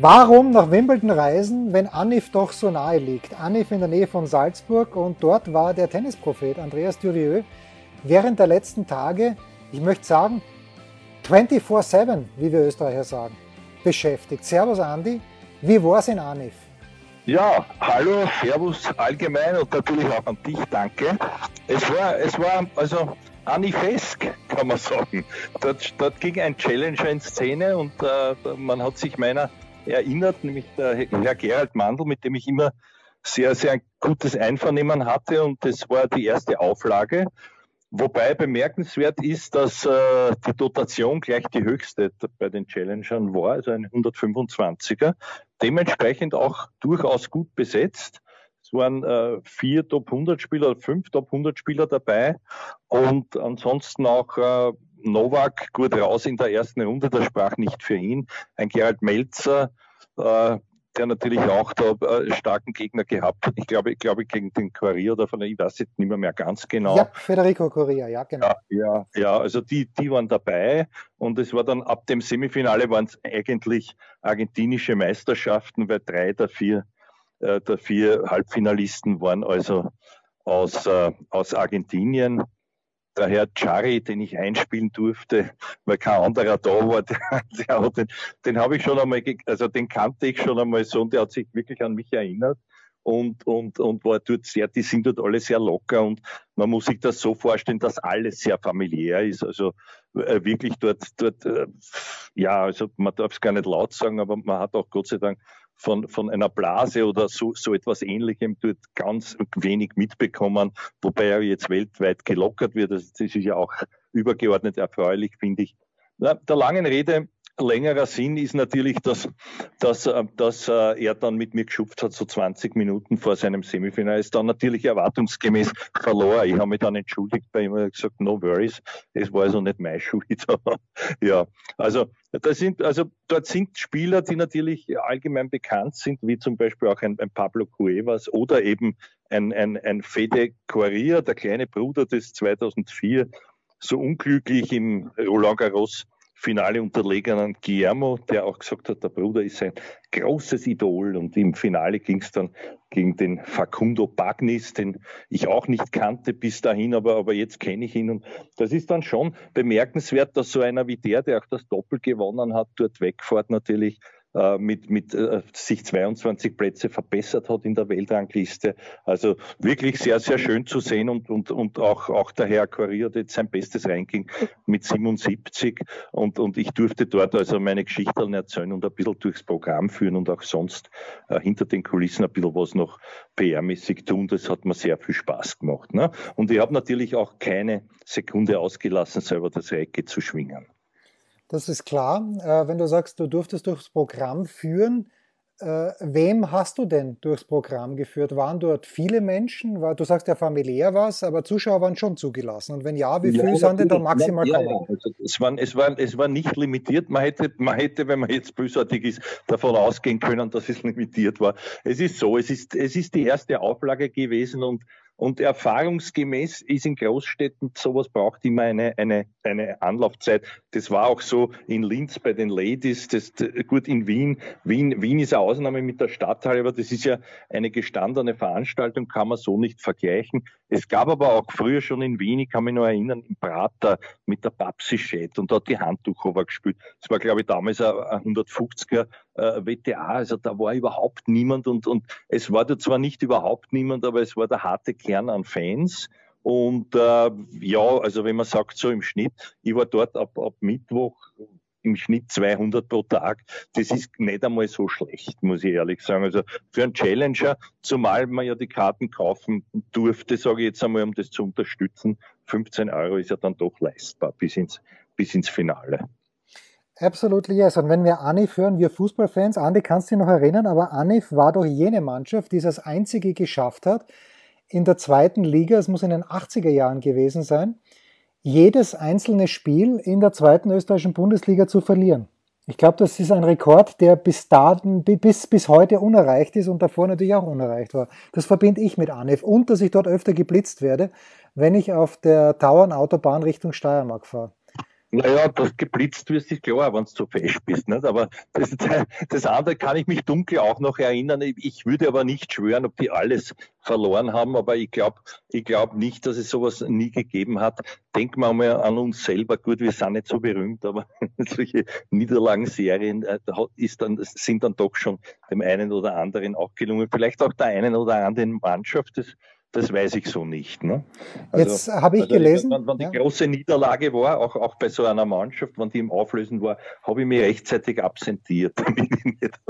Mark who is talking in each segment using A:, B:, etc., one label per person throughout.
A: Warum nach Wimbledon reisen, wenn Anif doch so nahe liegt? Anif in der Nähe von Salzburg und dort war der Tennisprophet Andreas Dürieu während der letzten Tage, ich möchte sagen, 24-7, wie wir Österreicher sagen, beschäftigt. Servus Andi, wie war es in Anif?
B: Ja, hallo, Servus allgemein und natürlich auch an dich, danke. Es war, es war also Anifesk, kann man sagen. Dort, dort ging ein Challenger in Szene und äh, man hat sich meiner erinnert, nämlich der Herr Gerald Mandl, mit dem ich immer sehr, sehr gutes Einvernehmen hatte und das war die erste Auflage. Wobei bemerkenswert ist, dass äh, die Dotation gleich die höchste bei den Challengern war, also ein 125er. Dementsprechend auch durchaus gut besetzt. Es waren äh, vier Top 100 Spieler, fünf Top 100 Spieler dabei und ansonsten auch äh, Novak gut raus in der ersten Runde, das sprach nicht für ihn. Ein Gerald Melzer, äh, der natürlich auch da äh, starken Gegner gehabt hat. Ich glaube, ich glaube gegen den Correa oder von der, ich weiß jetzt nicht mehr, mehr ganz genau.
A: Ja, Federico Correa, ja, genau.
B: Ja, ja, ja, also die, die waren dabei und es war dann ab dem Semifinale waren es eigentlich argentinische Meisterschaften, weil drei der vier, äh, der vier Halbfinalisten waren also aus, äh, aus Argentinien der Herr Chari, den ich einspielen durfte, weil kein anderer da war, der, der den, den habe ich schon einmal, also den kannte ich schon einmal so und der hat sich wirklich an mich erinnert und, und, und war dort sehr, die sind dort alle sehr locker und man muss sich das so vorstellen, dass alles sehr familiär ist. Also äh, wirklich dort, dort äh, ja, also man darf es gar nicht laut sagen, aber man hat auch Gott sei Dank von, von einer Blase oder so, so etwas ähnlichem dort ganz wenig mitbekommen, wobei er jetzt weltweit gelockert wird. Also das ist ja auch übergeordnet erfreulich, finde ich. Na, der langen Rede, längerer Sinn ist natürlich, dass, dass, äh, dass äh, er dann mit mir geschupft hat, so 20 Minuten vor seinem Semifinal. Ist dann natürlich erwartungsgemäß verloren. Ich habe mich dann entschuldigt bei ihm und gesagt, no worries, es war also nicht mein Schuld. ja, also, das sind, also dort sind Spieler, die natürlich allgemein bekannt sind, wie zum Beispiel auch ein, ein Pablo Cuevas oder eben ein, ein, ein Fede Correa, der kleine Bruder des 2004 so unglücklich im Roland Garros Finale unterlegenen Guillermo, der auch gesagt hat, der Bruder ist ein großes Idol. Und im Finale ging es dann gegen den Facundo Bagnis, den ich auch nicht kannte bis dahin, aber, aber jetzt kenne ich ihn. Und das ist dann schon bemerkenswert, dass so einer wie der, der auch das Doppel gewonnen hat, dort wegfährt natürlich mit, mit äh, sich 22 Plätze verbessert hat in der Weltrangliste. Also wirklich sehr, sehr schön zu sehen und, und, und auch, auch der Herr Corrier hat jetzt sein bestes Ranking mit 77 und, und ich durfte dort also meine Geschichten erzählen und ein bisschen durchs Programm führen und auch sonst äh, hinter den Kulissen ein bisschen was noch PR-mäßig tun. Das hat mir sehr viel Spaß gemacht. Ne? Und ich habe natürlich auch keine Sekunde ausgelassen, selber das Reike zu schwingen.
A: Das ist klar. Äh, wenn du sagst, du durftest durchs Programm führen, äh, wem hast du denn durchs Programm geführt? Waren dort viele Menschen? du sagst ja familiär was, aber Zuschauer waren schon zugelassen. Und wenn ja, wie viele ja, sind denn da maximal ja?
B: Ja, also es, war, es, war, es war nicht limitiert. Man hätte, man hätte, wenn man jetzt bösartig ist, davon ausgehen können, dass es limitiert war. Es ist so, es ist, es ist die erste Auflage gewesen und und erfahrungsgemäß ist in Großstädten sowas braucht immer eine, eine, eine Anlaufzeit. Das war auch so in Linz bei den Ladies, das, gut in Wien. Wien. Wien ist eine Ausnahme mit der Stadthalle, aber das ist ja eine gestandene Veranstaltung, kann man so nicht vergleichen. Es gab aber auch früher schon in Wien, ich kann mich noch erinnern, im Prater mit der Babsi Schett und dort die Handtuchhofer gespielt. Das war, glaube ich, damals ein 150er äh, WTA, also da war überhaupt niemand und, und es war da zwar nicht überhaupt niemand, aber es war der harte Kern an Fans. Und äh, ja, also wenn man sagt so im Schnitt, ich war dort ab, ab Mittwoch im Schnitt 200 pro Tag. Das ist nicht einmal so schlecht, muss ich ehrlich sagen. Also für einen Challenger, zumal man ja die Karten kaufen durfte, sage ich jetzt einmal, um das zu unterstützen, 15 Euro ist ja dann doch leistbar bis ins, bis ins Finale.
A: Absolutely yes. Und wenn wir Anif hören, wir Fußballfans, Andi, kannst du dich noch erinnern, aber Anif war doch jene Mannschaft, die es als einzige geschafft hat, in der zweiten Liga, es muss in den 80er Jahren gewesen sein, jedes einzelne Spiel in der zweiten österreichischen Bundesliga zu verlieren. Ich glaube, das ist ein Rekord, der bis daten, bis, bis heute unerreicht ist und davor natürlich auch unerreicht war. Das verbinde ich mit ANEF und dass ich dort öfter geblitzt werde, wenn ich auf der Tauernautobahn Richtung Steiermark fahre.
B: Naja, das geblitzt wirst, ist klar, wenn du zu fest bist. Nicht? Aber das, das, andere kann ich mich dunkel auch noch erinnern. Ich würde aber nicht schwören, ob die alles verloren haben, aber ich glaube ich glaub nicht, dass es sowas nie gegeben hat. Denken wir mal an uns selber. Gut, wir sind nicht so berühmt, aber solche Niederlagenserien äh, ist dann, sind dann doch schon dem einen oder anderen auch gelungen. Vielleicht auch der einen oder anderen Mannschaft. Das das weiß ich so nicht. Ne?
A: Also, Jetzt habe ich gelesen.
B: Wenn, wenn die ja. große Niederlage war, auch, auch bei so einer Mannschaft, wenn die im Auflösen war, habe ich mich rechtzeitig absentiert, damit ich nicht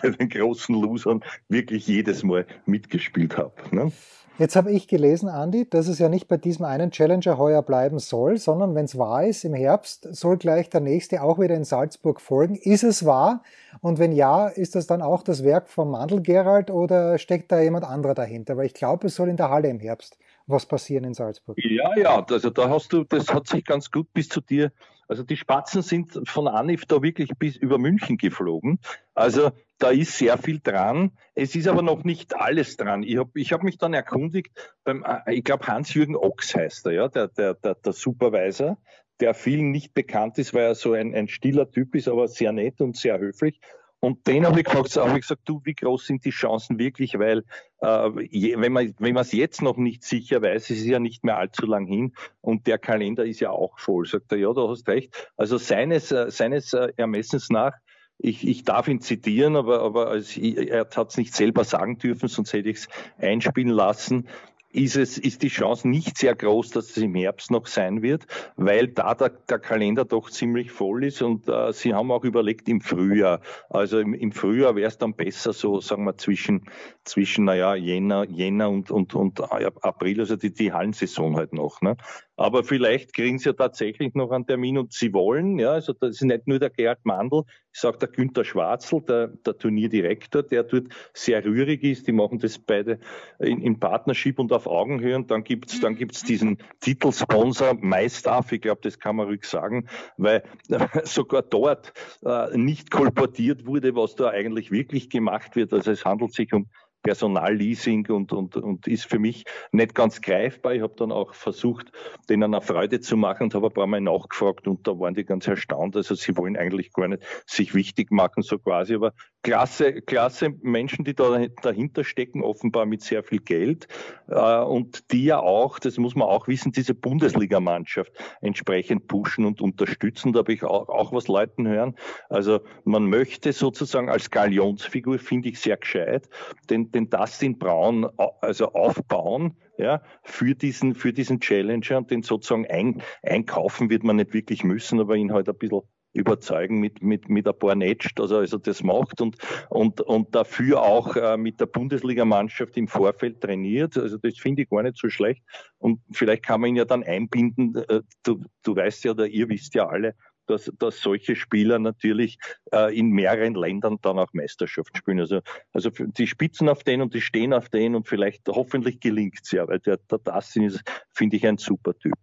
B: bei den großen Losern wirklich jedes Mal mitgespielt habe. Ne?
A: Jetzt habe ich gelesen, Andi, dass es ja nicht bei diesem einen Challenger heuer bleiben soll, sondern wenn es wahr ist, im Herbst soll gleich der nächste auch wieder in Salzburg folgen. Ist es wahr? Und wenn ja, ist das dann auch das Werk von Mandel Gerald oder steckt da jemand anderer dahinter? Weil ich glaube, es soll in der Halle im Herbst was passieren in Salzburg.
B: Ja, ja, also da hast du, das hat sich ganz gut bis zu dir also die Spatzen sind von Anif da wirklich bis über München geflogen. Also da ist sehr viel dran. Es ist aber noch nicht alles dran. Ich habe ich hab mich dann erkundigt, beim, äh, ich glaube Hans-Jürgen Ochs heißt er, ja, der, der, der, der Supervisor, der vielen nicht bekannt ist, weil er so ein, ein stiller Typ ist, aber sehr nett und sehr höflich. Und den habe ich gefragt, habe ich gesagt, du, wie groß sind die Chancen wirklich? Weil äh, je, wenn man wenn man es jetzt noch nicht sicher weiß, es ist ja nicht mehr allzu lang hin und der Kalender ist ja auch voll. Sagt er, ja, du hast recht. Also seines äh, seines äh, Ermessens nach ich, ich darf ihn zitieren, aber, aber also er hat es nicht selber sagen dürfen, sonst hätte ich es einspielen lassen ist, es, ist die Chance nicht sehr groß, dass es im Herbst noch sein wird, weil da der, der Kalender doch ziemlich voll ist und äh, sie haben auch überlegt im Frühjahr. Also im, im Frühjahr wäre es dann besser so, sagen wir, zwischen, zwischen naja, Jänner, Jänner und, und, und April, also die, die Hallensaison halt noch. Ne? Aber vielleicht kriegen sie ja tatsächlich noch einen Termin und sie wollen, ja, also das ist nicht nur der Gerhard Mandl, ich sage der Günther Schwarzl, der, der Turnierdirektor, der dort sehr rührig ist, die machen das beide in, in Partnership und auf Augenhöhe und dann gibt's dann gibt's diesen Titelsponsor Meistaff, ich glaube, das kann man ruhig sagen, weil äh, sogar dort äh, nicht kolportiert wurde, was da eigentlich wirklich gemacht wird. Also es handelt sich um Personalleasing und, und, und ist für mich nicht ganz greifbar. Ich habe dann auch versucht, denen eine Freude zu machen und habe ein paar Mal nachgefragt und da waren die ganz erstaunt. Also sie wollen eigentlich gar nicht sich wichtig machen, so quasi. Aber klasse, klasse Menschen, die da dahinter stecken, offenbar mit sehr viel Geld äh, und die ja auch, das muss man auch wissen, diese Bundesligamannschaft entsprechend pushen und unterstützen. Da habe ich auch, auch was Leuten hören. Also man möchte sozusagen als Galionsfigur, finde ich sehr gescheit, den den Dustin Braun also aufbauen, ja, für diesen, für diesen Challenger und den sozusagen ein, einkaufen wird man nicht wirklich müssen, aber ihn halt ein bisschen überzeugen mit, mit, mit ein paar Netsch, dass er also das macht und, und, und dafür auch äh, mit der Bundesligamannschaft im Vorfeld trainiert. Also das finde ich gar nicht so schlecht. Und vielleicht kann man ihn ja dann einbinden. Äh, du, du weißt ja oder ihr wisst ja alle, dass, dass solche Spieler natürlich äh, in mehreren Ländern dann auch Meisterschaft spielen. Also, also die spitzen auf den und die stehen auf den und vielleicht hoffentlich gelingt es ja, weil der, der Dassin ist, finde ich, ein super Typ.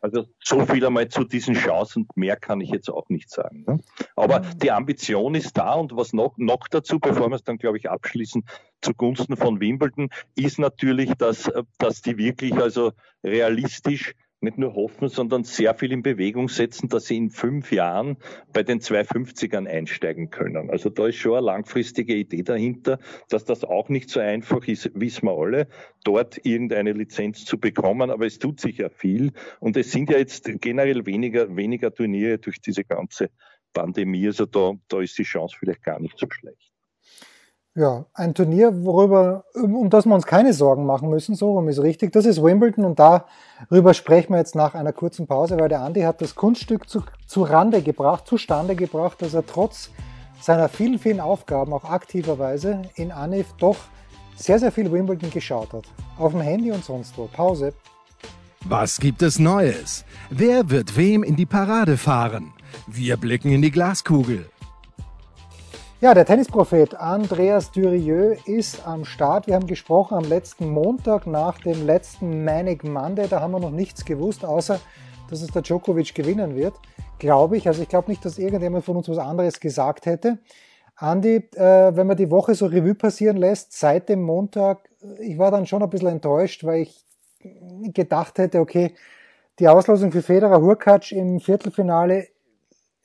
B: Also so viel einmal zu diesen Chancen, mehr kann ich jetzt auch nicht sagen. Ne? Aber die Ambition ist da und was noch, noch dazu, bevor wir es dann, glaube ich, abschließen, zugunsten von Wimbledon, ist natürlich, dass, dass die wirklich also realistisch nicht nur hoffen, sondern sehr viel in Bewegung setzen, dass sie in fünf Jahren bei den 250ern einsteigen können. Also da ist schon eine langfristige Idee dahinter, dass das auch nicht so einfach ist, wissen wir alle, dort irgendeine Lizenz zu bekommen, aber es tut sich ja viel und es sind ja jetzt generell weniger, weniger Turniere durch diese ganze Pandemie, also da, da ist die Chance vielleicht gar nicht so schlecht.
A: Ja, ein Turnier, worüber, um das wir uns keine Sorgen machen müssen, so rum ist richtig. Das ist Wimbledon und darüber sprechen wir jetzt nach einer kurzen Pause, weil der Andi hat das Kunststück zu, zu Rande gebracht, zustande gebracht, dass er trotz seiner vielen, vielen Aufgaben auch aktiverweise in Anif doch sehr, sehr viel Wimbledon geschaut hat. Auf dem Handy und sonst wo. Pause.
C: Was gibt es Neues? Wer wird wem in die Parade fahren? Wir blicken in die Glaskugel.
A: Ja, der Tennisprophet Andreas Durieux ist am Start. Wir haben gesprochen am letzten Montag nach dem letzten Manic Monday. Da haben wir noch nichts gewusst, außer dass es der Djokovic gewinnen wird. Glaube ich. Also ich glaube nicht, dass irgendjemand von uns was anderes gesagt hätte. Andi, äh, wenn man die Woche so Revue passieren lässt, seit dem Montag, ich war dann schon ein bisschen enttäuscht, weil ich gedacht hätte, okay, die Auslosung für Federer Hurkacz im Viertelfinale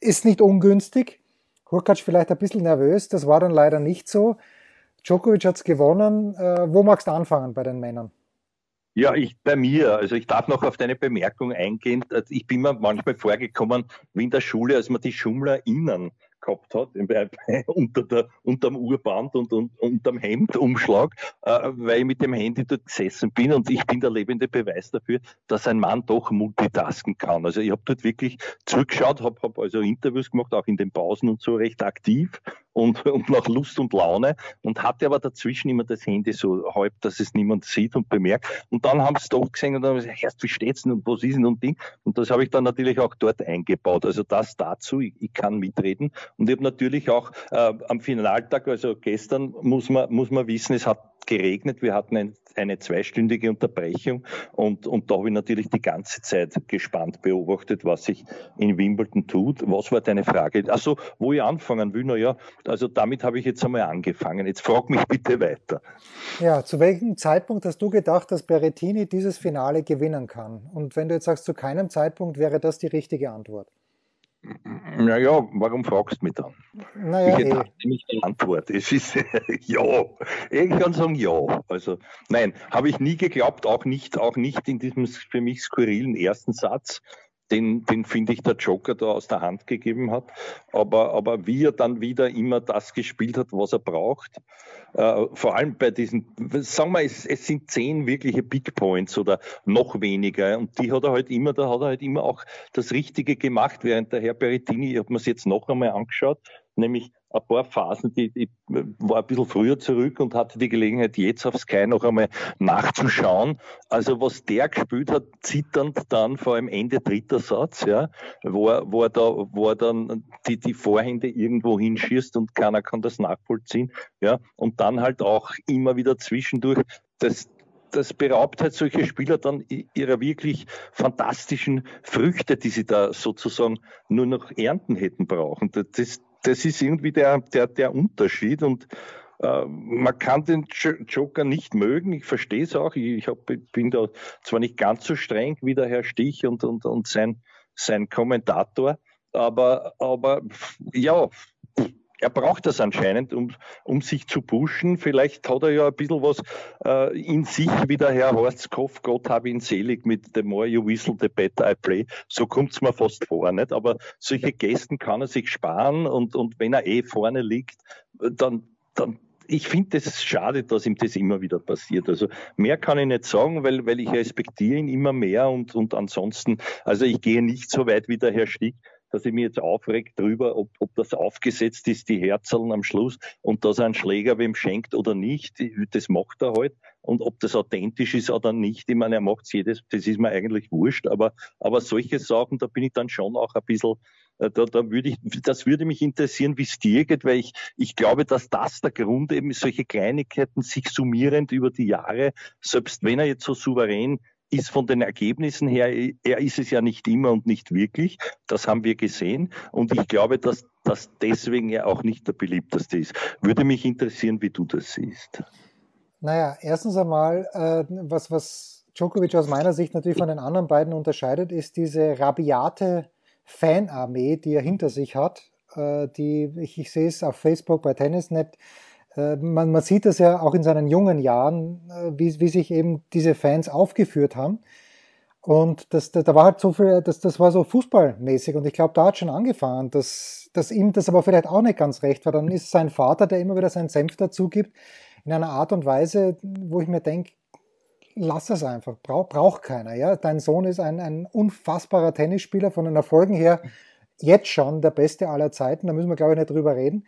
A: ist nicht ungünstig. Hurkacz vielleicht ein bisschen nervös, das war dann leider nicht so. Djokovic hat's gewonnen. Äh, wo magst du anfangen bei den Männern?
B: Ja, ich bei mir, also ich darf noch auf deine Bemerkung eingehen. Ich bin mir manchmal vorgekommen wie in der Schule, als man die SchummlerInnen gehabt hat, unter der, unterm Urband und, und unterm Hemdumschlag, äh, weil ich mit dem Handy dort gesessen bin und ich bin der lebende Beweis dafür, dass ein Mann doch multitasken kann. Also ich habe dort wirklich zurückgeschaut, habe hab also Interviews gemacht, auch in den Pausen und so recht aktiv und, und nach Lust und Laune und hatte aber dazwischen immer das Handy so halb, dass es niemand sieht und bemerkt. Und dann haben sie es doch gesehen und dann haben sie gesagt, wie steht's denn und was ist denn und Ding. Und das habe ich dann natürlich auch dort eingebaut. Also das dazu, ich, ich kann mitreden. Und ich habe natürlich auch äh, am Finaltag, also gestern, muss man, muss man wissen, es hat geregnet. Wir hatten ein, eine zweistündige Unterbrechung und, und da habe ich natürlich die ganze Zeit gespannt beobachtet, was sich in Wimbledon tut. Was war deine Frage? Also, wo ich anfangen will, naja, also damit habe ich jetzt einmal angefangen. Jetzt frag mich bitte weiter.
A: Ja, zu welchem Zeitpunkt hast du gedacht, dass Berrettini dieses Finale gewinnen kann? Und wenn du jetzt sagst, zu keinem Zeitpunkt wäre das die richtige Antwort.
B: Naja, warum fragst du mich dann? Naja, ich hätte eh. nicht die Antwort. Es ist ja. Ich kann sagen ja. Also nein, habe ich nie geglaubt, auch nicht, auch nicht in diesem für mich skurrilen ersten Satz den, den finde ich der Joker da aus der Hand gegeben hat. Aber, aber wie er dann wieder immer das gespielt hat, was er braucht, äh, vor allem bei diesen, sagen wir, es, es sind zehn wirkliche Big Points oder noch weniger. Und die hat er halt immer, da hat er halt immer auch das Richtige gemacht, während der Herr Berettini, ich habe mir es jetzt noch einmal angeschaut, nämlich ein paar Phasen, die, ich war ein bisschen früher zurück und hatte die Gelegenheit, jetzt auf Sky noch einmal nachzuschauen. Also was der gespielt hat, zitternd dann vor allem Ende dritter Satz, ja, wo er, wo er da, wo er dann die, die Vorhände irgendwo hinschießt und keiner kann das nachvollziehen, ja, und dann halt auch immer wieder zwischendurch das, das beraubt halt solche Spieler dann ihrer wirklich fantastischen Früchte, die sie da sozusagen nur noch ernten hätten brauchen. Das, das ist irgendwie der, der, der Unterschied und äh, man kann den Joker nicht mögen, ich verstehe es auch, ich, hab, bin da zwar nicht ganz so streng wie der Herr Stich und, und, und sein, sein Kommentator, aber, aber ja, er braucht das anscheinend, um, um sich zu pushen. Vielleicht hat er ja ein bisschen was äh, in sich, wie der Herr Horst Kopf, Gott habe ihn selig mit The more you whistle, the better I play. So kommt es mir fast vor, nicht? Aber solche Gästen kann er sich sparen und, und wenn er eh vorne liegt, dann, dann ich finde es schade, dass ihm das immer wieder passiert. Also mehr kann ich nicht sagen, weil, weil ich respektiere ihn immer mehr und, und ansonsten, also ich gehe nicht so weit wie der Herr Stick, dass ich mich jetzt aufregt drüber, ob, ob das aufgesetzt ist, die Herzeln am Schluss und dass einen Schläger wem schenkt oder nicht. Das macht er halt. Und ob das authentisch ist oder nicht, ich meine, er macht es jedes, das ist mir eigentlich wurscht, aber, aber solche Sachen, da bin ich dann schon auch ein bisschen, äh, da, da würde ich, das würde mich interessieren, wie es dir geht, weil ich, ich glaube, dass das der Grund eben solche Kleinigkeiten sich summierend über die Jahre, selbst wenn er jetzt so souverän ist von den Ergebnissen her, er ist es ja nicht immer und nicht wirklich. Das haben wir gesehen. Und ich glaube, dass das deswegen ja auch nicht der beliebteste ist. Würde mich interessieren, wie du das siehst.
A: Naja, erstens einmal, äh, was, was Djokovic aus meiner Sicht natürlich von den anderen beiden unterscheidet, ist diese rabiate Fanarmee, die er hinter sich hat. Äh, die, ich, ich sehe es auf Facebook bei Tennisnet, man, man, sieht das ja auch in seinen jungen Jahren, äh, wie, wie sich eben diese Fans aufgeführt haben. Und das, da, da war halt so viel, das, das war so fußballmäßig. Und ich glaube, da hat schon angefangen, dass, dass ihm das aber vielleicht auch nicht ganz recht war. Dann ist sein Vater, der immer wieder seinen Senf dazu gibt, in einer Art und Weise, wo ich mir denke, lass es einfach, Brauch, braucht keiner. Ja? Dein Sohn ist ein, ein unfassbarer Tennisspieler, von den Erfolgen her jetzt schon der beste aller Zeiten, da müssen wir, glaube ich, nicht drüber reden.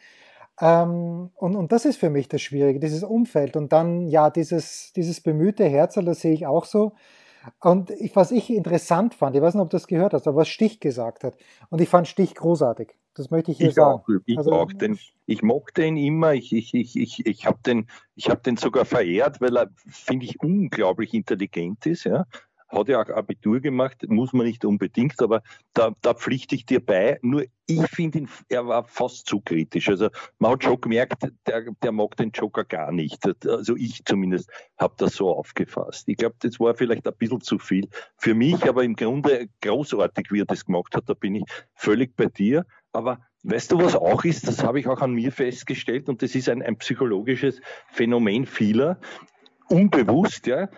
A: Ähm, und, und das ist für mich das Schwierige, dieses Umfeld. Und dann, ja, dieses, dieses bemühte Herzl, das sehe ich auch so. Und ich, was ich interessant fand, ich weiß nicht, ob du das gehört hast, aber was Stich gesagt hat. Und ich fand Stich großartig. Das möchte ich hier
B: ich
A: sagen.
B: Auch, ich also, auch. Den, ich mochte ihn immer. Ich, ich, ich, ich, ich habe den, hab den sogar verehrt, weil er, finde ich, unglaublich intelligent ist. Ja? Hat ja auch Abitur gemacht, muss man nicht unbedingt, aber da, da pflichte ich dir bei. Nur ich finde ihn, er war fast zu kritisch. Also man hat schon gemerkt, der, der mag den Joker gar nicht. Also ich zumindest habe das so aufgefasst. Ich glaube, das war vielleicht ein bisschen zu viel für mich, aber im Grunde großartig, wie er das gemacht hat. Da bin ich völlig bei dir. Aber weißt du, was auch ist? Das habe ich auch an mir festgestellt und das ist ein, ein psychologisches Phänomen vieler. Unbewusst, ja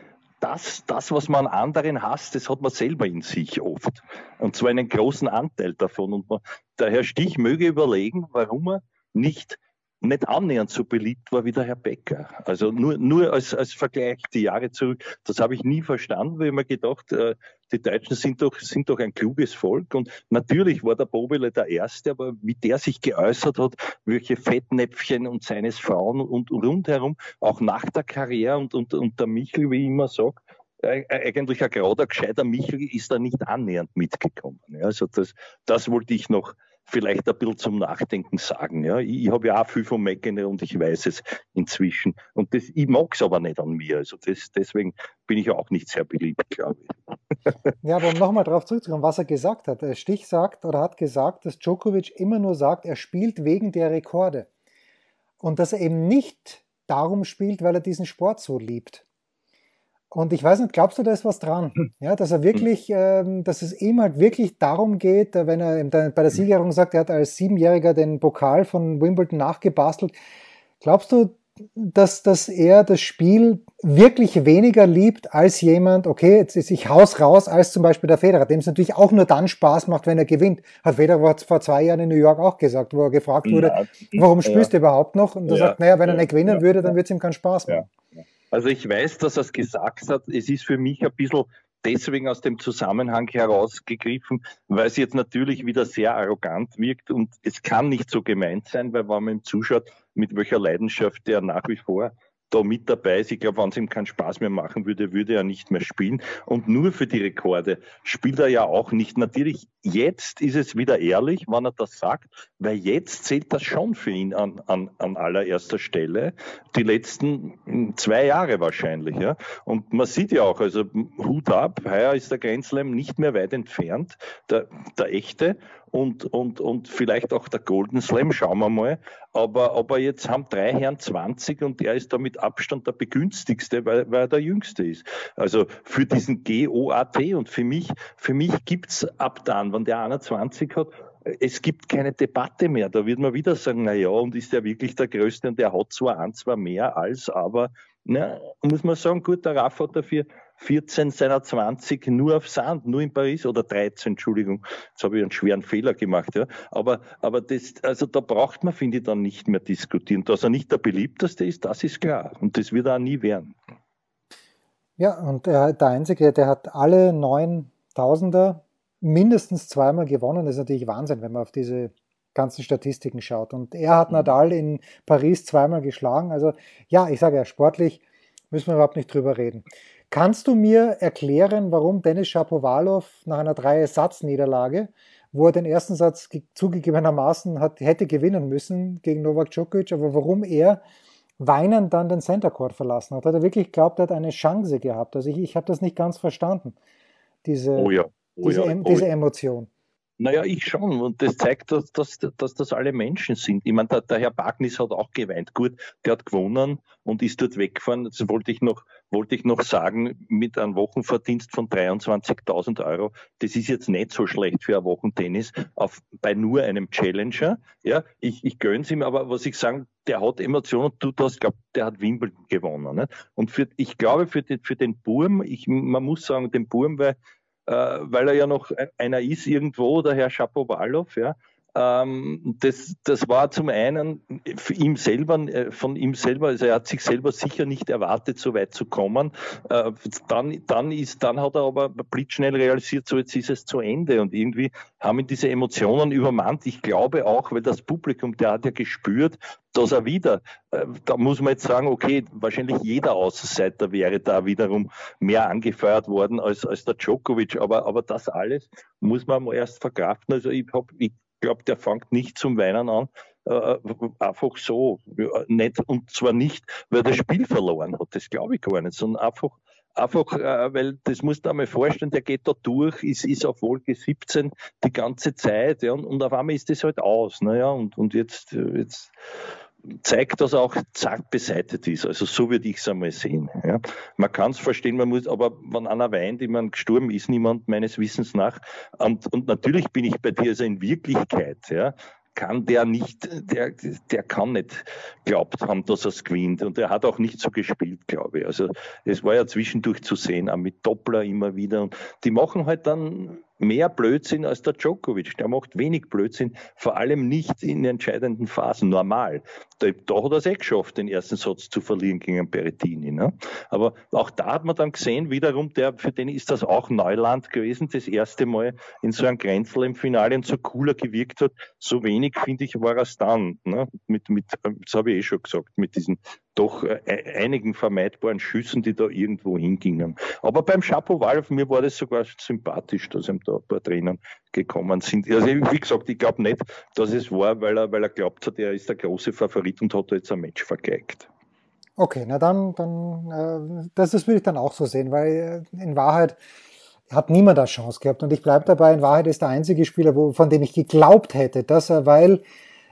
B: das, das, was man an anderen hasst, das hat man selber in sich oft. Und zwar einen großen Anteil davon. Und man, der Herr Stich möge überlegen, warum er nicht nicht annähernd so beliebt war wie der Herr Becker. Also nur, nur als, als Vergleich die Jahre zurück, das habe ich nie verstanden, weil ich mir gedacht, äh, die Deutschen sind doch, sind doch ein kluges Volk und natürlich war der Bobele der Erste, aber wie der sich geäußert hat, welche Fettnäpfchen und seines Frauen und, und rundherum, auch nach der Karriere und, und, und der Michel, wie ich immer sage, eigentlich ein gerader, gescheiter Michel ist da nicht annähernd mitgekommen. Also das, das wollte ich noch vielleicht ein bisschen zum Nachdenken sagen. Ja, ich, ich habe ja auch viel von Meckene und ich weiß es inzwischen. Und das, ich mag es aber nicht an mir. Also das, deswegen bin ich auch nicht sehr beliebt, glaube ich.
A: Ja, aber um nochmal darauf zurückzukommen, was er gesagt hat. Stich sagt oder hat gesagt, dass Djokovic immer nur sagt, er spielt wegen der Rekorde. Und dass er eben nicht darum spielt, weil er diesen Sport so liebt. Und ich weiß nicht, glaubst du, da ist was dran? Hm. Ja, dass er wirklich, ähm, dass es ihm halt wirklich darum geht, äh, wenn er bei der hm. Siegerung sagt, er hat als Siebenjähriger den Pokal von Wimbledon nachgebastelt. Glaubst du, dass, dass er das Spiel wirklich weniger liebt als jemand, okay, jetzt ist ich Haus raus, als zum Beispiel der Federer, dem es natürlich auch nur dann Spaß macht, wenn er gewinnt. Hat Federer vor zwei Jahren in New York auch gesagt, wo er gefragt wurde, ja, warum spielst ja. du überhaupt noch? Und er ja, sagt, naja, wenn er nicht gewinnen würde, dann würde es ihm keinen Spaß machen.
B: Also ich weiß, dass er es gesagt hat. Es ist für mich ein bisschen deswegen aus dem Zusammenhang herausgegriffen, weil es jetzt natürlich wieder sehr arrogant wirkt und es kann nicht so gemeint sein, weil wenn man ihm zuschaut, mit welcher Leidenschaft der nach wie vor da mit dabei ist. Ich glaube, wenn es ihm keinen Spaß mehr machen würde, würde er nicht mehr spielen. Und nur für die Rekorde spielt er ja auch nicht. Natürlich, jetzt ist es wieder ehrlich, wenn er das sagt, weil jetzt zählt das schon für ihn an, an, an allererster Stelle. Die letzten hm, zwei Jahre wahrscheinlich. Ja. Und man sieht ja auch, also Hut ab, heuer ist der Grenzleim nicht mehr weit entfernt, der, der echte und, und, und vielleicht auch der Golden Slam, schauen wir mal. Aber, aber jetzt haben drei Herren 20 und er ist da mit Abstand der begünstigste, weil, weil er der jüngste ist. Also für diesen GOAT und für mich, für mich gibt's ab dann, wenn der 21 hat, es gibt keine Debatte mehr. Da wird man wieder sagen, na ja, und ist der wirklich der Größte und der hat zwar ein, zwar mehr als, aber na, muss man sagen, gut, der Raff hat dafür 14 seiner 20 nur auf Sand, nur in Paris oder 13, Entschuldigung. Jetzt habe ich einen schweren Fehler gemacht, ja. Aber, aber das, also da braucht man, finde ich, dann nicht mehr diskutieren. Dass er nicht der beliebteste ist, das ist klar. Und das wird er auch nie werden.
A: Ja, und er, der Einzige, der hat alle neun Tausender mindestens zweimal gewonnen. Das ist natürlich Wahnsinn, wenn man auf diese ganzen Statistiken schaut. Und er hat mhm. Nadal in Paris zweimal geschlagen. Also ja, ich sage ja, sportlich müssen wir überhaupt nicht drüber reden. Kannst du mir erklären, warum Dennis Shapovalov nach einer Drei-Satz-Niederlage, wo er den ersten Satz zugegebenermaßen hat, hätte gewinnen müssen gegen Novak Djokovic, aber warum er weinend dann den Center Court verlassen hat? Hat er wirklich glaubt, er hat eine Chance gehabt? Also ich, ich habe das nicht ganz verstanden, diese, oh ja. Oh diese, ja. oh diese Emotion.
B: Naja, ich schon. Und das zeigt, dass, dass, dass das alle Menschen sind. Ich meine, der, der Herr Bagnis hat auch geweint. Gut, der hat gewonnen und ist dort weggefahren. Das wollte ich noch, wollte ich noch sagen, mit einem Wochenverdienst von 23.000 Euro. Das ist jetzt nicht so schlecht für ein Wochentennis auf, bei nur einem Challenger. Ja, ich, ich gönn's ihm, aber was ich sagen, der hat Emotionen. Du hast, glaub, der hat Wimbledon gewonnen. Nicht? Und für, ich glaube, für den, für den Burm, ich, man muss sagen, den Burm, weil äh, weil er ja noch einer ist irgendwo, der Herr Schapowalow, ja. Ähm, das, das war zum einen ihm selber, äh, von ihm selber, also er hat sich selber sicher nicht erwartet, so weit zu kommen. Äh, dann, dann ist, dann hat er aber blitzschnell realisiert, so jetzt ist es zu Ende und irgendwie haben ihn diese Emotionen übermannt. Ich glaube auch, weil das Publikum, der hat ja gespürt, dass er wieder, äh, da muss man jetzt sagen, okay, wahrscheinlich jeder Außenseiter wäre da wiederum mehr angefeuert worden als, als der Djokovic, aber, aber das alles muss man mal erst verkraften. Also ich, hab, ich glaube, der fängt nicht zum Weinen an, äh, einfach so, nicht, und zwar nicht, weil das Spiel verloren hat, das glaube ich gar nicht, sondern einfach, einfach, äh, weil das musst du einmal vorstellen, der geht da durch, ist, ist auf Wolke 17 die ganze Zeit, ja, und, und auf einmal ist das halt aus, naja, und, und jetzt, jetzt, zeigt, dass er auch zack beseitigt ist. Also so würde ich es einmal sehen. Ja. Man kann es verstehen, man muss, aber wenn einer weint, ich meine, gestorben ist niemand meines Wissens nach. Und, und natürlich bin ich bei dir, also in Wirklichkeit, ja, kann der nicht, der, der kann nicht glaubt haben, dass er es gewinnt. Und er hat auch nicht so gespielt, glaube ich. Also es war ja zwischendurch zu sehen, auch mit Doppler immer wieder. Und die machen halt dann mehr Blödsinn als der Djokovic. Der macht wenig Blödsinn, vor allem nicht in entscheidenden Phasen, normal. Da, da hat er es eh geschafft, den ersten Satz zu verlieren gegen Berrettini. Ne? Aber auch da hat man dann gesehen, wiederum, der, für den ist das auch Neuland gewesen, das erste Mal in so einem Grenzel im Finale und so cooler gewirkt hat. So wenig, finde ich, war es dann. Ne? Mit, mit, das habe ich eh schon gesagt, mit diesen doch äh, einigen vermeidbaren Schüssen, die da irgendwo hingingen. Aber beim Chapeau mir war das sogar sympathisch, dass ihm da ein paar Tränen gekommen sind. Also wie gesagt, ich glaube nicht, dass es war, weil er, weil er glaubt hat, er ist der große Favorit und hat jetzt ein Match vergeigt.
A: Okay, na dann, dann äh, das, das würde ich dann auch so sehen, weil äh, in Wahrheit hat niemand eine Chance gehabt. Und ich bleibe dabei, in Wahrheit ist der einzige Spieler, wo, von dem ich geglaubt hätte, dass er, weil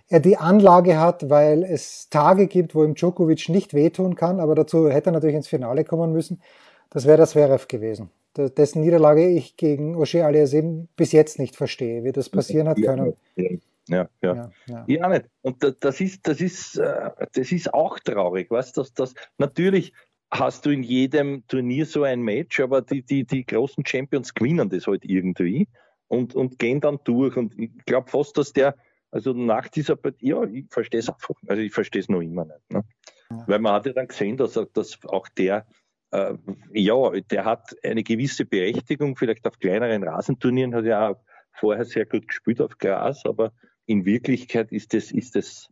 A: er die Anlage hat, weil es Tage gibt, wo ihm Djokovic nicht wehtun kann, aber dazu hätte er natürlich ins Finale kommen müssen. Das wäre das Zverev gewesen, dessen Niederlage ich gegen O'Shea Aliassime bis jetzt nicht verstehe, wie das passieren hat können.
B: Ja, ja. Ja, ja. ja nicht. Und das ist, das ist, äh, das ist auch traurig, weißt du, dass natürlich hast du in jedem Turnier so ein Match, aber die, die, die großen Champions gewinnen das halt irgendwie und, und gehen dann durch. Und ich glaube fast, dass der, also nach dieser Partie, ja, ich verstehe es einfach, also ich verstehe es noch immer nicht. Ne? Ja. Weil man hat ja dann gesehen, dass, dass auch der, äh, ja, der hat eine gewisse Berechtigung, vielleicht auf kleineren Rasenturnieren hat er auch vorher sehr gut gespielt auf Gras, aber in Wirklichkeit ist das, ist das,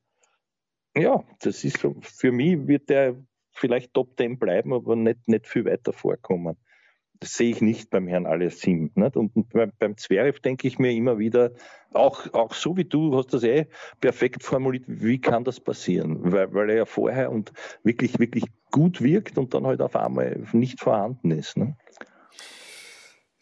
B: ja, das ist so, für mich wird der vielleicht Top 10 bleiben, aber nicht, nicht viel weiter vorkommen das sehe ich nicht beim Herrn Alessim. Nicht? Und, beim, beim denke ich mir immer wieder, auch, auch so wie du hast das eh perfekt formuliert, wie kann das passieren? Weil, weil er ja vorher und wirklich, wirklich gut wirkt und dann halt auf einmal nicht vorhanden ist. Ne?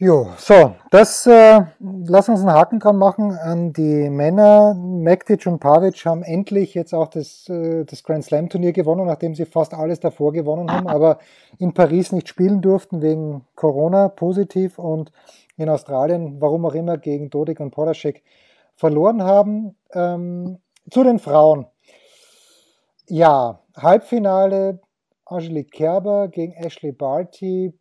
A: Jo, so, das äh, lass uns einen Haken dran machen an die Männer. Mektic und Pavic haben endlich jetzt auch das, äh, das Grand Slam Turnier gewonnen, nachdem sie fast alles davor gewonnen haben, aber in Paris nicht spielen durften wegen Corona positiv und in Australien, warum auch immer, gegen Dodik und Podacek verloren haben. Ähm, zu den Frauen. Ja, Halbfinale Angelique Kerber gegen Ashley Barty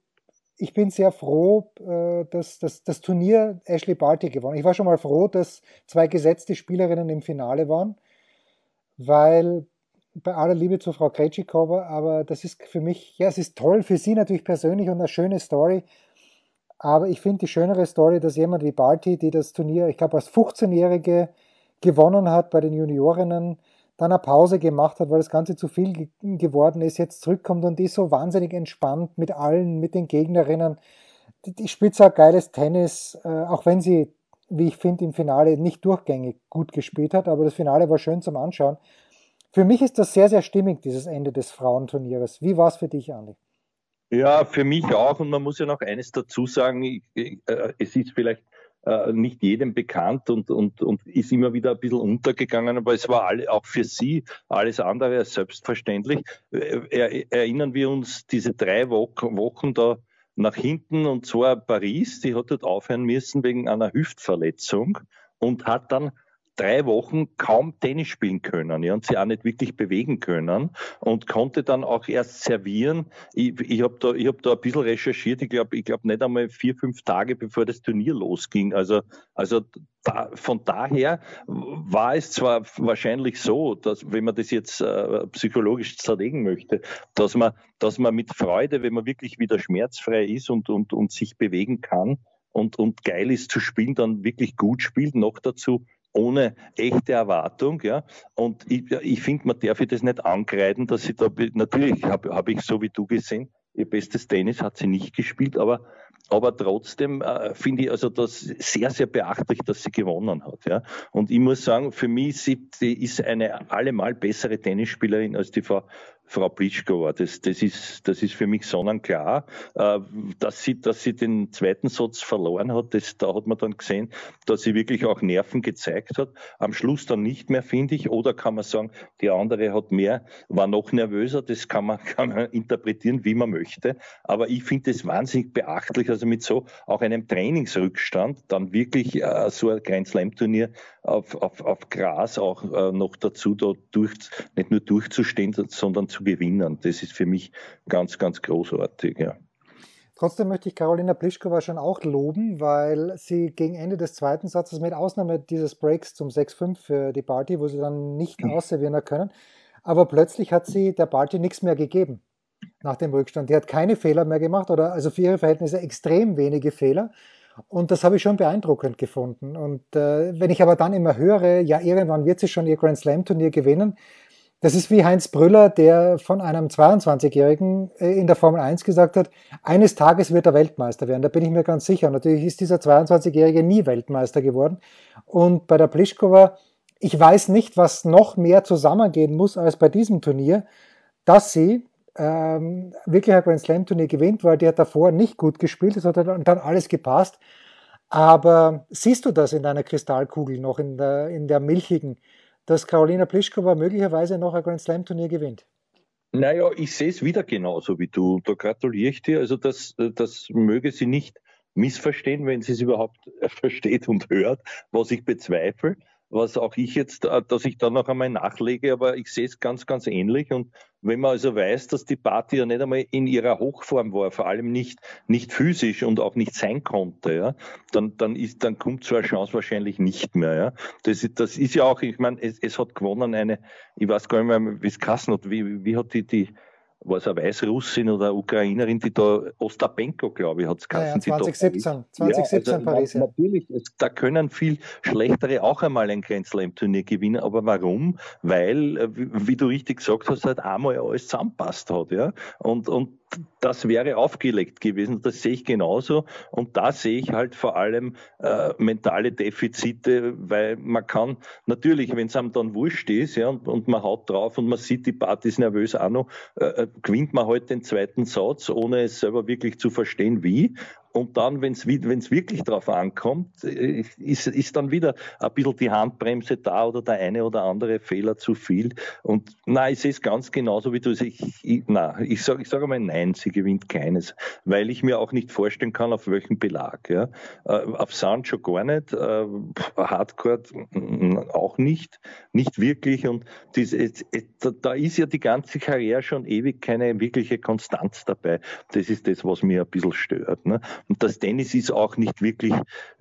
A: ich bin sehr froh, äh, dass, dass das Turnier Ashley Barty gewonnen. Ich war schon mal froh, dass zwei gesetzte Spielerinnen im Finale waren, weil bei aller Liebe zu Frau Krejcikova, aber das ist für mich, ja, es ist toll für sie natürlich persönlich und eine schöne Story. Aber ich finde die schönere Story, dass jemand wie Barty, die das Turnier, ich glaube, als 15-Jährige gewonnen hat bei den Juniorinnen, dann eine Pause gemacht hat, weil das Ganze zu viel ge geworden ist, jetzt zurückkommt und ist so wahnsinnig entspannt mit allen, mit den Gegnerinnen. Die, die spielt ein geiles Tennis, äh, auch wenn sie, wie ich finde, im Finale nicht durchgängig gut gespielt hat, aber das Finale war schön zum Anschauen. Für mich ist das sehr, sehr stimmig, dieses Ende des Frauenturnieres. Wie war es für dich, Andi?
B: Ja, für mich auch. Und man muss ja noch eines dazu sagen. Äh, es ist vielleicht äh, nicht jedem bekannt und, und, und ist immer wieder ein bisschen untergegangen, aber es war alle, auch für sie alles andere als selbstverständlich. Äh, er, erinnern wir uns diese drei Wochen, Wochen da nach hinten und zwar Paris, die hat dort aufhören müssen wegen einer Hüftverletzung und hat dann drei Wochen kaum Tennis spielen können ja, und sie auch nicht wirklich bewegen können und konnte dann auch erst servieren. Ich, ich habe da, ich hab da ein bisschen recherchiert, ich glaube ich glaub nicht einmal vier, fünf Tage bevor das Turnier losging. Also, also da, von daher war es zwar wahrscheinlich so, dass wenn man das jetzt äh, psychologisch zerlegen möchte, dass man, dass man mit Freude, wenn man wirklich wieder schmerzfrei ist und, und, und sich bewegen kann und, und geil ist zu spielen, dann wirklich gut spielt, noch dazu ohne echte Erwartung, ja. Und ich, ich finde, man darf ich das nicht angreifen, dass sie da, natürlich habe hab ich so wie du gesehen, ihr bestes Tennis hat sie nicht gespielt, aber aber trotzdem äh, finde ich also das sehr, sehr beachtlich, dass sie gewonnen hat. Ja. Und ich muss sagen, für mich sie, sie ist eine allemal bessere Tennisspielerin als die Frau Frau Plischkova. Das, das, ist, das ist für mich sonnenklar. Äh, dass, sie, dass sie den zweiten Satz verloren hat, das, da hat man dann gesehen, dass sie wirklich auch Nerven gezeigt hat. Am Schluss dann nicht mehr, finde ich. Oder kann man sagen, die andere hat mehr, war noch nervöser. Das kann man, kann man interpretieren, wie man möchte. Aber ich finde es wahnsinnig beachtlich, also mit so auch einem Trainingsrückstand dann wirklich äh, so ein Grand Slam Turnier auf, auf, auf Gras auch äh, noch dazu da durch, nicht nur durchzustehen, sondern zu gewinnen. Das ist für mich ganz, ganz großartig. Ja.
A: Trotzdem möchte ich Carolina Pliskova schon auch loben, weil sie gegen Ende des zweiten Satzes mit Ausnahme dieses Breaks zum 6-5 für die Party, wo sie dann nicht hm. ausservieren können, aber plötzlich hat sie der Party nichts mehr gegeben nach dem Rückstand. Die hat keine Fehler mehr gemacht oder also für ihre Verhältnisse extrem wenige Fehler. Und das habe ich schon beeindruckend gefunden. Und äh, wenn ich aber dann immer höre, ja, irgendwann wird sie schon ihr Grand Slam Turnier gewinnen, das ist wie Heinz Brüller, der von einem 22-Jährigen äh, in der Formel 1 gesagt hat, eines Tages wird er Weltmeister werden. Da bin ich mir ganz sicher. Natürlich ist dieser 22-Jährige nie Weltmeister geworden. Und bei der Pliskova, ich weiß nicht, was noch mehr zusammengehen muss als bei diesem Turnier, dass sie ähm, wirklich ein Grand Slam Turnier gewinnt, weil der davor nicht gut gespielt ist, hat dann alles gepasst. Aber siehst du das in deiner Kristallkugel noch, in der, in der milchigen, dass Karolina Pliskova möglicherweise noch ein Grand Slam Turnier gewinnt?
B: Naja, ich sehe es wieder genauso wie du. Da gratuliere ich dir. Also das, das möge sie nicht missverstehen, wenn sie es überhaupt versteht und hört, was ich bezweifle was auch ich jetzt, äh, dass ich da noch einmal nachlege, aber ich sehe es ganz, ganz ähnlich. Und wenn man also weiß, dass die Party ja nicht einmal in ihrer Hochform war, vor allem nicht, nicht physisch und auch nicht sein konnte, ja, dann, dann ist, dann kommt so eine Chance wahrscheinlich nicht mehr, ja. Das, das ist ja auch, ich meine, es, es hat gewonnen eine, ich weiß gar nicht mehr, wie es kassen hat, wie, wie hat die, die, war es eine Weißrussin oder eine Ukrainerin, die da, Ostapenko, glaube ich, hat es
A: geheißen. Ja, ja, 2017, 2017 ja, also, Paris.
B: Ja. Natürlich, da können viel Schlechtere auch einmal ein Grand Slam-Turnier gewinnen, aber warum? Weil, äh, wie du richtig gesagt hast, halt einmal alles zusammenpasst hat, ja. Und, und das wäre aufgelegt gewesen. Das sehe ich genauso. Und da sehe ich halt vor allem äh, mentale Defizite, weil man kann natürlich, wenn es einem dann wurscht ist, ja, und, und, man haut drauf und man sieht, die Party ist nervös auch noch, äh, äh gewinnt man halt den zweiten Satz, ohne es selber wirklich zu verstehen, wie. Und dann, wenn es wirklich darauf ankommt, äh, ist, ist dann wieder ein bisschen die Handbremse da oder der eine oder andere Fehler zu viel. Und nein, ich sehe es ganz genauso wie du. Ich, ich, ich sage ich sag einmal nein, sie gewinnt keines, weil ich mir auch nicht vorstellen kann, auf welchen Belag. Ja. Äh, auf Sancho gar nicht, äh, Hardcore auch nicht, nicht wirklich. Und das, da ist ja die ganze Karriere schon ewig keine wirkliche Konstanz dabei. Das ist das, was mir ein bisschen stört. Ne? Und das Tennis ist auch nicht wirklich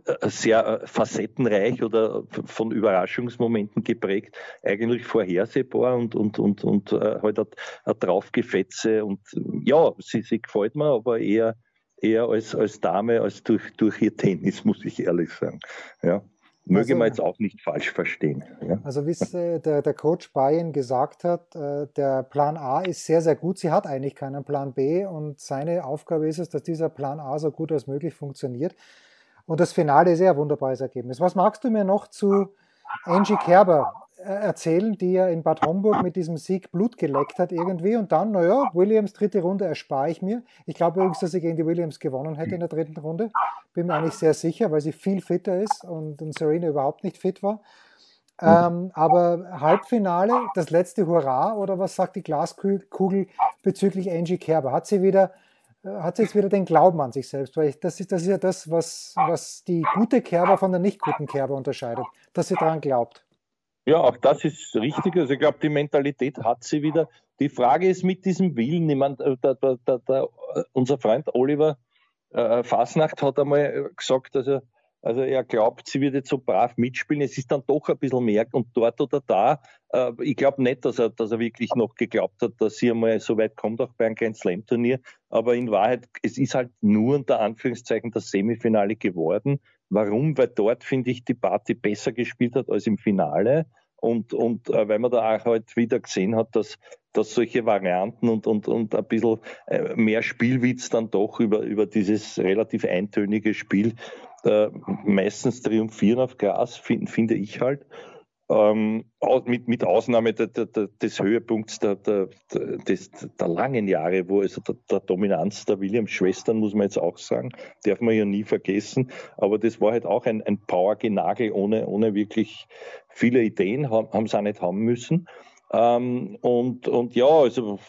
B: äh, sehr äh, facettenreich oder von Überraschungsmomenten geprägt, eigentlich vorhersehbar und, und, und, und äh, halt ein Draufgefetze. Und ja, sie, sie gefällt mir, aber eher, eher als, als Dame als durch, durch ihr Tennis, muss ich ehrlich sagen. Ja. Möge also, man jetzt auch nicht falsch verstehen. Ja.
A: Also wie es äh, der, der Coach Bayern gesagt hat, äh, der Plan A ist sehr, sehr gut. Sie hat eigentlich keinen Plan B und seine Aufgabe ist es, dass dieser Plan A so gut als möglich funktioniert. Und das Finale ist ja ein wunderbares Ergebnis. Was magst du mir noch zu Angie Kerber erzählen, die ja in Bad Homburg mit diesem Sieg Blut geleckt hat irgendwie und dann, naja, Williams dritte Runde erspare ich mir. Ich glaube übrigens, dass sie gegen die Williams gewonnen hätte in der dritten Runde. Bin mir eigentlich sehr sicher, weil sie viel fitter ist und, und Serena überhaupt nicht fit war. Ähm, aber Halbfinale, das letzte Hurra oder was sagt die Glaskugel bezüglich Angie Kerber? Hat sie wieder, äh, hat sie jetzt wieder den Glauben an sich selbst? Weil ich, das, ist, das ist ja das, was, was die gute Kerber von der nicht guten Kerber unterscheidet, dass sie daran glaubt.
B: Ja, auch das ist richtig. Also ich glaube, die Mentalität hat sie wieder. Die Frage ist mit diesem Willen, ich meine, der, der, der, unser Freund Oliver äh, Fasnacht hat einmal gesagt, dass er also er glaubt, sie jetzt so brav mitspielen. Es ist dann doch ein bisschen mehr und dort oder da. Äh, ich glaube nicht, dass er, dass er wirklich noch geglaubt hat, dass sie einmal so weit kommt, auch bei einem Grand Slam Turnier. Aber in Wahrheit, es ist halt nur unter Anführungszeichen das Semifinale geworden. Warum? Weil dort, finde ich, die Party besser gespielt hat als im Finale. Und, und äh, weil man da auch halt wieder gesehen hat, dass, dass solche Varianten und, und, und ein bisschen äh, mehr Spielwitz dann doch über, über dieses relativ eintönige Spiel äh, meistens triumphieren auf Gras, find, finde ich halt. Ähm, mit, mit Ausnahme der, der, des Höhepunkts der, der, des, der langen Jahre, wo also der, der Dominanz der Williams-Schwestern, muss man jetzt auch sagen, darf man ja nie vergessen. Aber das war halt auch ein, ein Power-Genagel ohne, ohne wirklich viele Ideen, haben, haben sie auch nicht haben müssen. Ähm, und, und ja, also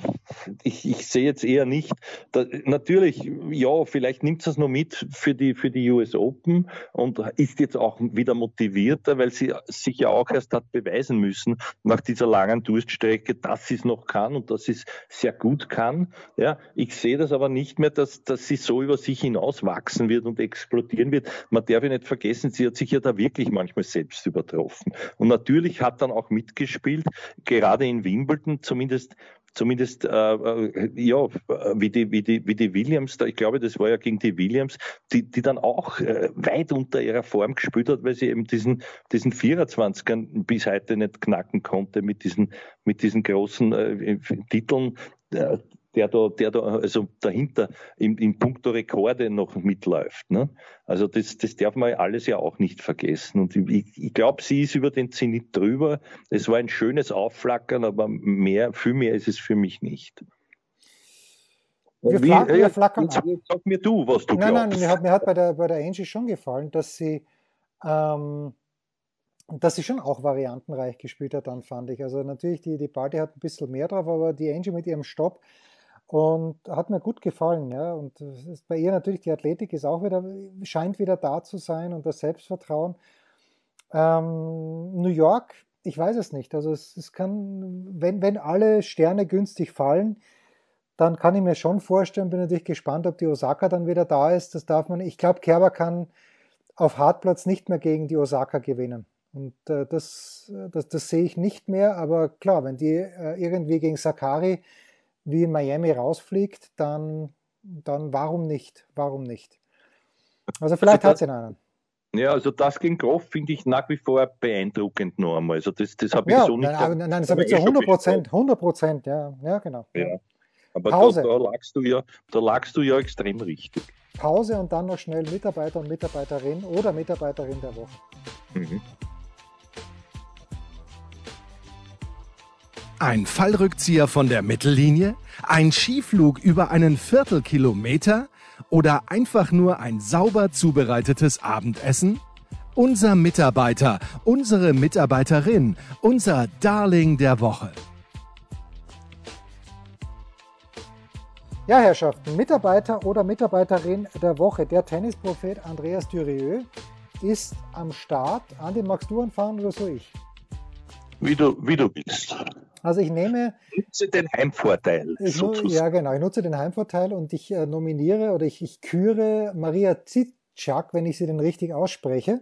B: ich, ich sehe jetzt eher nicht, da, natürlich, ja, vielleicht nimmt es noch mit für die, für die US Open und ist jetzt auch wieder motivierter, weil sie sich ja auch erst hat beweisen müssen nach dieser langen Durststrecke, dass sie es noch kann und dass sie es sehr gut kann. Ja, ich sehe das aber nicht mehr, dass, dass sie so über sich hinaus wachsen wird und explodieren wird. Man darf ja nicht vergessen, sie hat sich ja da wirklich manchmal selbst übertroffen. Und natürlich hat dann auch mitgespielt, gerade gerade in Wimbledon zumindest zumindest äh, äh, ja wie die wie die wie die Williams da ich glaube das war ja gegen die Williams die die dann auch äh, weit unter ihrer Form gespielt hat weil sie eben diesen diesen 24ern bis heute nicht knacken konnte mit diesen mit diesen großen äh, Titeln. Äh, der da, der da also dahinter im, im Punkto Rekorde noch mitläuft. Ne? Also das, das darf man alles ja auch nicht vergessen. Und ich, ich glaube, sie ist über den Zenit drüber. Es war ein schönes Aufflackern, aber mehr, viel mehr ist es für mich nicht.
A: Wir, Wie, flackern, wir flackern
B: jetzt sag mir du, was du
A: nein,
B: glaubst.
A: Nein, mir hat, mir hat bei, der, bei der Angie schon gefallen, dass sie ähm, dass sie schon auch variantenreich gespielt hat, dann fand ich. Also natürlich, die, die Party hat ein bisschen mehr drauf, aber die Angie mit ihrem Stopp, und hat mir gut gefallen, ja. Und bei ihr natürlich die Athletik ist auch wieder, scheint wieder da zu sein und das Selbstvertrauen. Ähm, New York, ich weiß es nicht. Also es, es kann, wenn, wenn alle Sterne günstig fallen, dann kann ich mir schon vorstellen, bin natürlich gespannt, ob die Osaka dann wieder da ist. Das darf man, ich glaube, Kerber kann auf Hartplatz nicht mehr gegen die Osaka gewinnen. Und äh, das, das, das sehe ich nicht mehr, aber klar, wenn die äh, irgendwie gegen Sakari wie in Miami rausfliegt, dann, dann warum nicht? Warum nicht? Also vielleicht also hat sie einen.
B: Ja, also das gegen Groff finde ich nach wie vor beeindruckend noch einmal. Also das, das habe
A: ja,
B: ich so nicht.
A: Nein, nein, das habe ich zu 100 Prozent, 100 Prozent, ja, ja, genau.
B: Ja. Aber Pause. Da, da, lagst du ja, da lagst du ja extrem richtig.
A: Pause und dann noch schnell Mitarbeiter und Mitarbeiterin oder Mitarbeiterin der Woche. Mhm.
C: Ein Fallrückzieher von der Mittellinie? Ein Skiflug über einen Viertelkilometer? Oder einfach nur ein sauber zubereitetes Abendessen? Unser Mitarbeiter, unsere Mitarbeiterin, unser Darling der Woche.
A: Ja, Herrschaften, Mitarbeiter oder Mitarbeiterin der Woche. Der Tennisprophet Andreas Dürieu ist am Start. Andi, magst du anfangen oder so ich?
B: Wie du, wie du willst.
A: Also ich nehme.
B: Nutze den Heimvorteil.
A: Ich, ja, genau. Ich nutze den Heimvorteil und ich äh, nominiere oder ich, ich küre Maria Zitschak, wenn ich sie denn richtig ausspreche.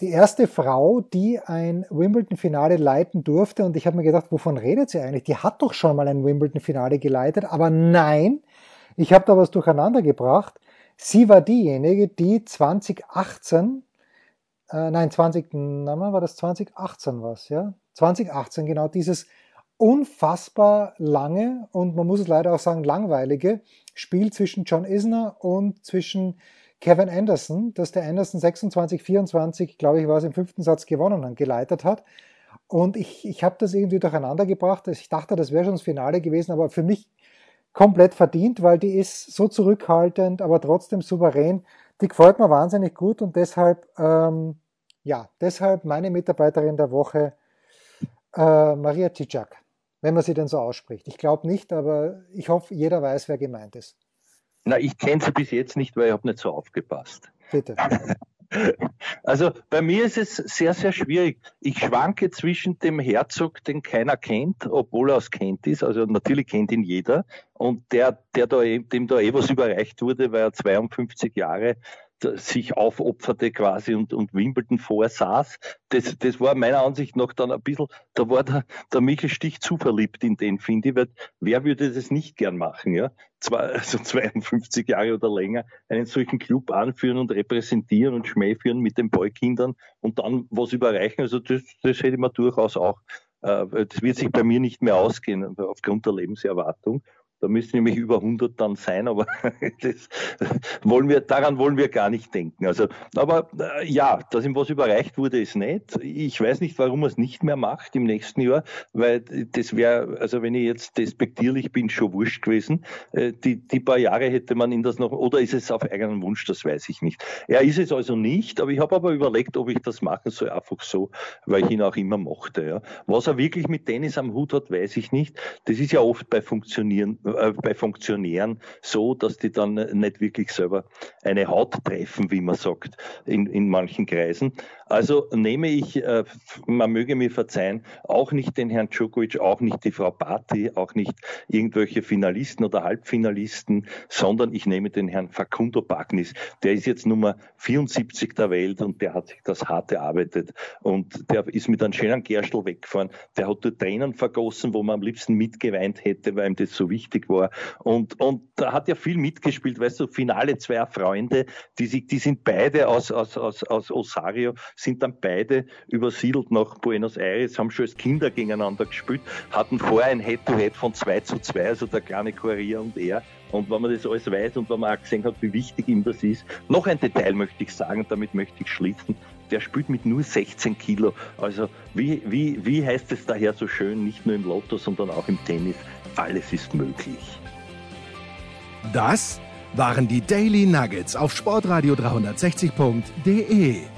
A: Die erste Frau, die ein Wimbledon-Finale leiten durfte. Und ich habe mir gedacht, wovon redet sie eigentlich? Die hat doch schon mal ein Wimbledon-Finale geleitet. Aber nein, ich habe da was durcheinander gebracht. Sie war diejenige, die 2018, äh, nein, 20, na, war das 2018 was, ja? 2018 genau dieses unfassbar lange und man muss es leider auch sagen langweilige Spiel zwischen John Isner und zwischen Kevin Anderson, dass der Anderson 26, 24, glaube ich, war es im fünften Satz gewonnen und geleitet hat. Und ich, ich habe das irgendwie durcheinander gebracht. Ich dachte, das wäre schon das Finale gewesen, aber für mich komplett verdient, weil die ist so zurückhaltend, aber trotzdem souverän. Die gefällt mir wahnsinnig gut und deshalb, ähm, ja, deshalb meine Mitarbeiterin der Woche, äh, Maria Cicak wenn man sie denn so ausspricht. Ich glaube nicht, aber ich hoffe, jeder weiß, wer gemeint ist.
B: Na, ich kenne sie bis jetzt nicht, weil ich habe nicht so aufgepasst.
A: Bitte.
B: Also bei mir ist es sehr, sehr schwierig. Ich schwanke zwischen dem Herzog, den keiner kennt, obwohl er aus Kent ist. Also natürlich kennt ihn jeder. Und der, der da, dem da eh was überreicht wurde, weil er 52 Jahre sich aufopferte quasi und, und Wimbledon vorsaß. Das, das war meiner Ansicht nach dann ein bisschen, da war der, der Michel Stich zu verliebt in den, finde ich, weil wer würde das nicht gern machen, ja? Zwei, also 52 Jahre oder länger einen solchen Club anführen und repräsentieren und Schmäh führen mit den Boykindern und dann was überreichen. Also das, das hätte man durchaus auch. Äh, das wird sich bei mir nicht mehr ausgehen aufgrund der Lebenserwartung. Da müssen nämlich über 100 dann sein, aber das wollen wir, daran wollen wir gar nicht denken. Also, aber äh, ja, dass ihm was überreicht wurde, ist nett. Ich weiß nicht, warum er es nicht mehr macht im nächsten Jahr, weil das wäre, also wenn ich jetzt despektierlich bin, schon wurscht gewesen. Äh, die, die paar Jahre hätte man ihn das noch, oder ist es auf eigenen Wunsch, das weiß ich nicht. Er ist es also nicht, aber ich habe aber überlegt, ob ich das machen soll, einfach so, weil ich ihn auch immer mochte. Ja. Was er wirklich mit Tennis am Hut hat, weiß ich nicht. Das ist ja oft bei Funktionieren bei Funktionären so, dass die dann nicht wirklich selber eine Haut treffen, wie man sagt, in, in manchen Kreisen. Also nehme ich, äh, man möge mir verzeihen, auch nicht den Herrn Djokovic, auch nicht die Frau Patti, auch nicht irgendwelche Finalisten oder Halbfinalisten, sondern ich nehme den Herrn Facundo Bagnis. Der ist jetzt Nummer 74 der Welt und der hat sich das hart erarbeitet und der ist mit einem schönen Gerstl weggefahren. Der hat dort Tränen vergossen, wo man am liebsten mitgeweint hätte, weil ihm das so wichtig war. Und, und da hat ja viel mitgespielt, weißt du, Finale zweier Freunde, die, sich, die sind beide aus, aus, aus, aus Osario, sind dann beide übersiedelt nach Buenos Aires, haben schon als Kinder gegeneinander gespielt, hatten vorher ein Head-to-Head -Head von 2 zu 2, also der kleine Korea und er. Und wenn man das alles weiß und wenn man auch gesehen hat, wie wichtig ihm das ist, noch ein Detail möchte ich sagen, damit möchte ich schließen. Der spielt mit nur 16 Kilo. Also wie, wie, wie heißt es daher so schön, nicht nur im Lotto, sondern auch im Tennis, alles ist möglich.
C: Das waren die Daily Nuggets auf sportradio 360.de.